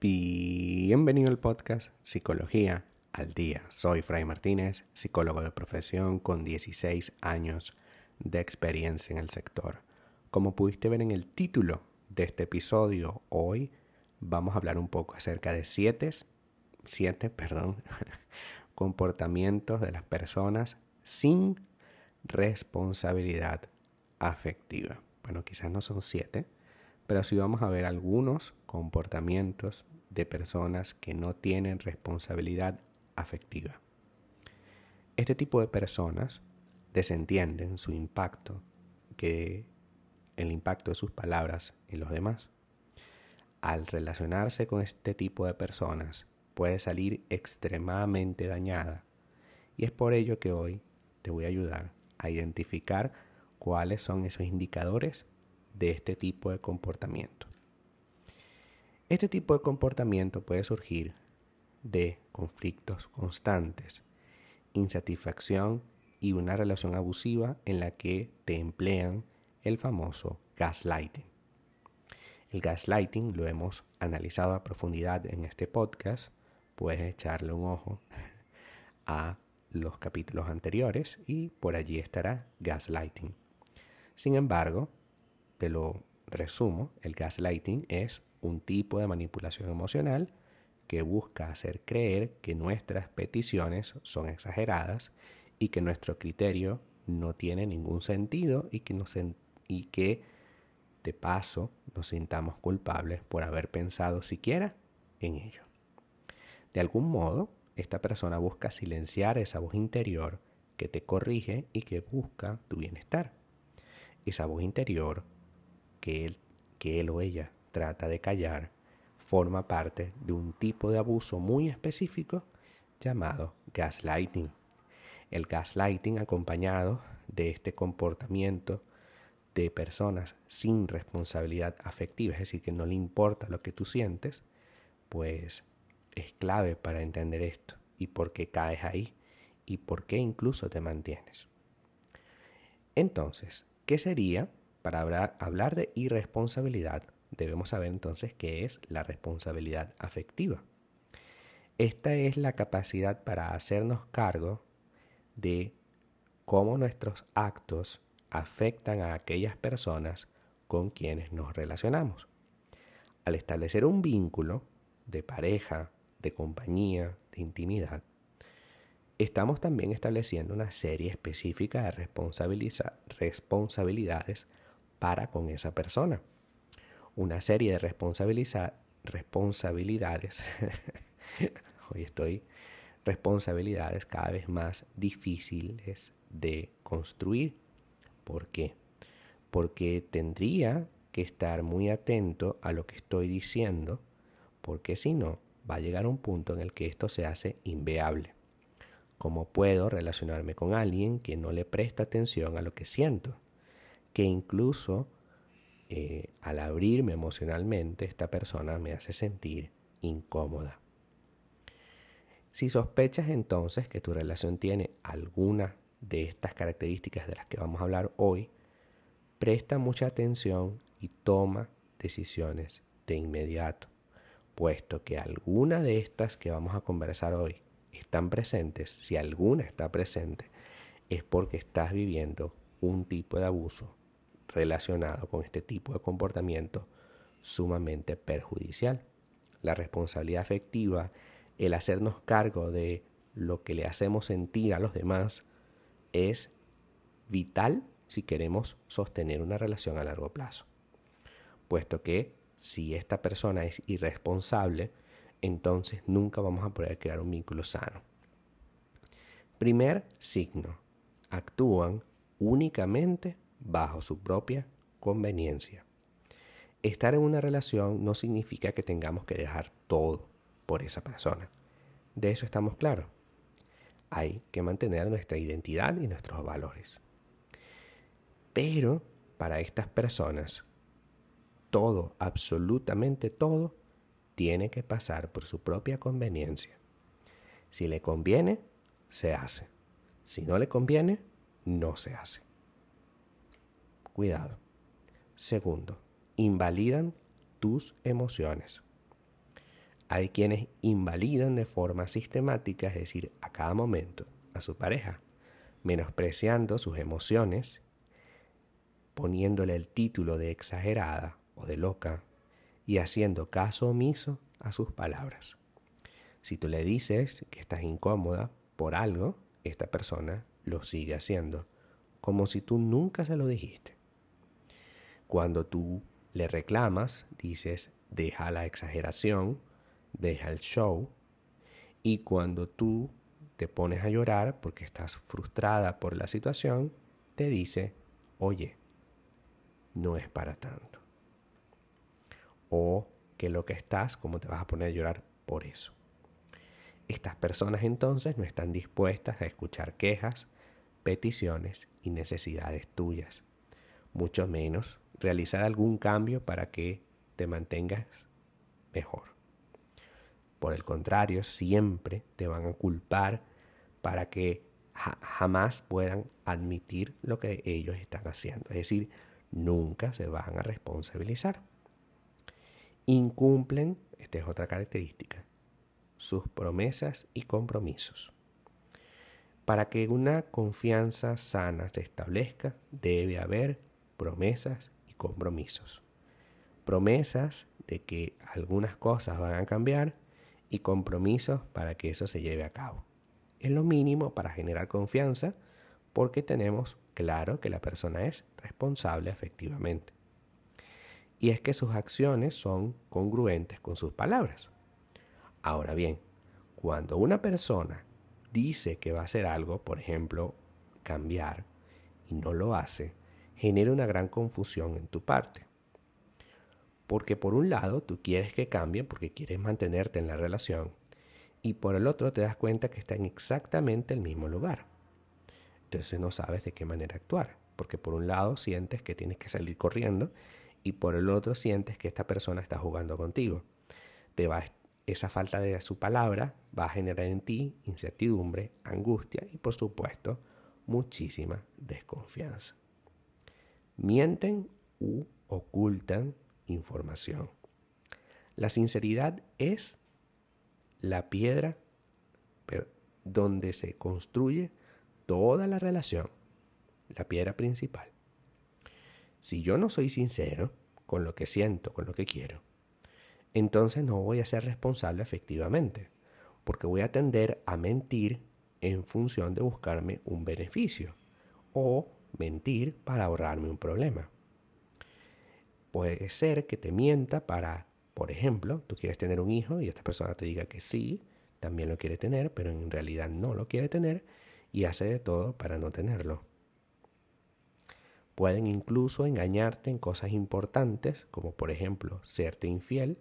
Bienvenido al podcast Psicología al Día. Soy Fray Martínez, psicólogo de profesión con 16 años de experiencia en el sector. Como pudiste ver en el título de este episodio, hoy vamos a hablar un poco acerca de siete, siete perdón, comportamientos de las personas sin responsabilidad afectiva. Bueno, quizás no son siete, pero sí vamos a ver algunos comportamientos de personas que no tienen responsabilidad afectiva. Este tipo de personas desentienden su impacto, que el impacto de sus palabras en los demás. Al relacionarse con este tipo de personas puede salir extremadamente dañada y es por ello que hoy te voy a ayudar a identificar cuáles son esos indicadores de este tipo de comportamiento. Este tipo de comportamiento puede surgir de conflictos constantes, insatisfacción y una relación abusiva en la que te emplean el famoso gaslighting. El gaslighting lo hemos analizado a profundidad en este podcast. Puedes echarle un ojo a los capítulos anteriores y por allí estará gaslighting. Sin embargo, te lo resumo, el gaslighting es un tipo de manipulación emocional que busca hacer creer que nuestras peticiones son exageradas y que nuestro criterio no tiene ningún sentido y que, y que de paso nos sintamos culpables por haber pensado siquiera en ello. De algún modo, esta persona busca silenciar esa voz interior que te corrige y que busca tu bienestar. Esa voz interior que él, que él o ella trata de callar forma parte de un tipo de abuso muy específico llamado gaslighting. El gaslighting acompañado de este comportamiento de personas sin responsabilidad afectiva, es decir, que no le importa lo que tú sientes, pues es clave para entender esto y por qué caes ahí y por qué incluso te mantienes. Entonces, ¿qué sería para hablar, hablar de irresponsabilidad? debemos saber entonces qué es la responsabilidad afectiva. Esta es la capacidad para hacernos cargo de cómo nuestros actos afectan a aquellas personas con quienes nos relacionamos. Al establecer un vínculo de pareja, de compañía, de intimidad, estamos también estableciendo una serie específica de responsabilidades para con esa persona una serie de responsabilidades. Hoy estoy responsabilidades cada vez más difíciles de construir. ¿Por qué? Porque tendría que estar muy atento a lo que estoy diciendo, porque si no, va a llegar un punto en el que esto se hace inveable. ¿Cómo puedo relacionarme con alguien que no le presta atención a lo que siento? Que incluso eh, al abrirme emocionalmente, esta persona me hace sentir incómoda. Si sospechas entonces que tu relación tiene alguna de estas características de las que vamos a hablar hoy, presta mucha atención y toma decisiones de inmediato, puesto que alguna de estas que vamos a conversar hoy están presentes, si alguna está presente, es porque estás viviendo un tipo de abuso relacionado con este tipo de comportamiento sumamente perjudicial. La responsabilidad afectiva, el hacernos cargo de lo que le hacemos sentir a los demás, es vital si queremos sostener una relación a largo plazo. Puesto que si esta persona es irresponsable, entonces nunca vamos a poder crear un vínculo sano. Primer signo, actúan únicamente bajo su propia conveniencia. Estar en una relación no significa que tengamos que dejar todo por esa persona. De eso estamos claros. Hay que mantener nuestra identidad y nuestros valores. Pero para estas personas, todo, absolutamente todo, tiene que pasar por su propia conveniencia. Si le conviene, se hace. Si no le conviene, no se hace. Cuidado. Segundo, invalidan tus emociones. Hay quienes invalidan de forma sistemática, es decir, a cada momento, a su pareja, menospreciando sus emociones, poniéndole el título de exagerada o de loca y haciendo caso omiso a sus palabras. Si tú le dices que estás incómoda por algo, esta persona lo sigue haciendo, como si tú nunca se lo dijiste. Cuando tú le reclamas, dices, deja la exageración, deja el show, y cuando tú te pones a llorar porque estás frustrada por la situación, te dice, oye, no es para tanto. O que lo que estás, como te vas a poner a llorar por eso. Estas personas entonces no están dispuestas a escuchar quejas, peticiones y necesidades tuyas, mucho menos realizar algún cambio para que te mantengas mejor. Por el contrario, siempre te van a culpar para que jamás puedan admitir lo que ellos están haciendo. Es decir, nunca se van a responsabilizar. Incumplen, esta es otra característica, sus promesas y compromisos. Para que una confianza sana se establezca, debe haber promesas y compromisos. Promesas de que algunas cosas van a cambiar y compromisos para que eso se lleve a cabo. Es lo mínimo para generar confianza porque tenemos claro que la persona es responsable efectivamente. Y es que sus acciones son congruentes con sus palabras. Ahora bien, cuando una persona dice que va a hacer algo, por ejemplo, cambiar, y no lo hace, genera una gran confusión en tu parte. Porque por un lado tú quieres que cambie porque quieres mantenerte en la relación y por el otro te das cuenta que está en exactamente el mismo lugar. Entonces no sabes de qué manera actuar, porque por un lado sientes que tienes que salir corriendo y por el otro sientes que esta persona está jugando contigo. Te va esa falta de su palabra va a generar en ti incertidumbre, angustia y por supuesto muchísima desconfianza. Mienten u ocultan información. La sinceridad es la piedra donde se construye toda la relación, la piedra principal. Si yo no soy sincero con lo que siento, con lo que quiero, entonces no voy a ser responsable efectivamente, porque voy a tender a mentir en función de buscarme un beneficio o mentir para ahorrarme un problema. Puede ser que te mienta para, por ejemplo, tú quieres tener un hijo y esta persona te diga que sí, también lo quiere tener, pero en realidad no lo quiere tener y hace de todo para no tenerlo. Pueden incluso engañarte en cosas importantes, como por ejemplo serte infiel,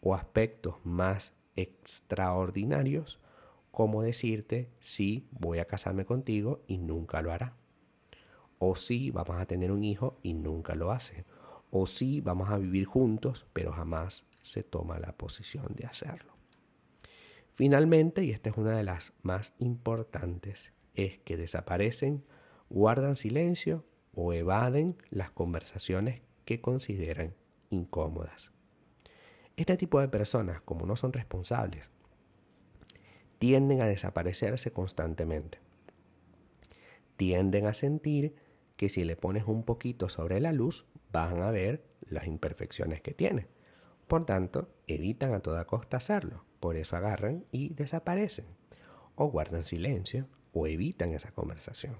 o aspectos más extraordinarios, como decirte sí voy a casarme contigo y nunca lo hará. O sí vamos a tener un hijo y nunca lo hace. O sí vamos a vivir juntos, pero jamás se toma la posición de hacerlo. Finalmente, y esta es una de las más importantes, es que desaparecen, guardan silencio o evaden las conversaciones que consideran incómodas. Este tipo de personas, como no son responsables, tienden a desaparecerse constantemente. Tienden a sentir que si le pones un poquito sobre la luz, van a ver las imperfecciones que tiene. Por tanto, evitan a toda costa hacerlo. Por eso agarran y desaparecen. O guardan silencio o evitan esa conversación.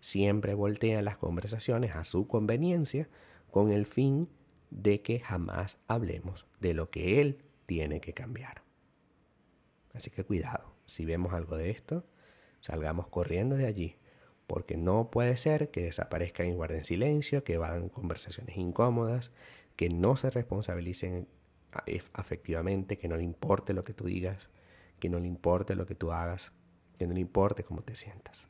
Siempre voltean las conversaciones a su conveniencia con el fin de que jamás hablemos de lo que Él tiene que cambiar. Así que cuidado, si vemos algo de esto, salgamos corriendo de allí, porque no puede ser que desaparezcan y guarden silencio, que van conversaciones incómodas, que no se responsabilicen afectivamente, que no le importe lo que tú digas, que no le importe lo que tú hagas, que no le importe cómo te sientas.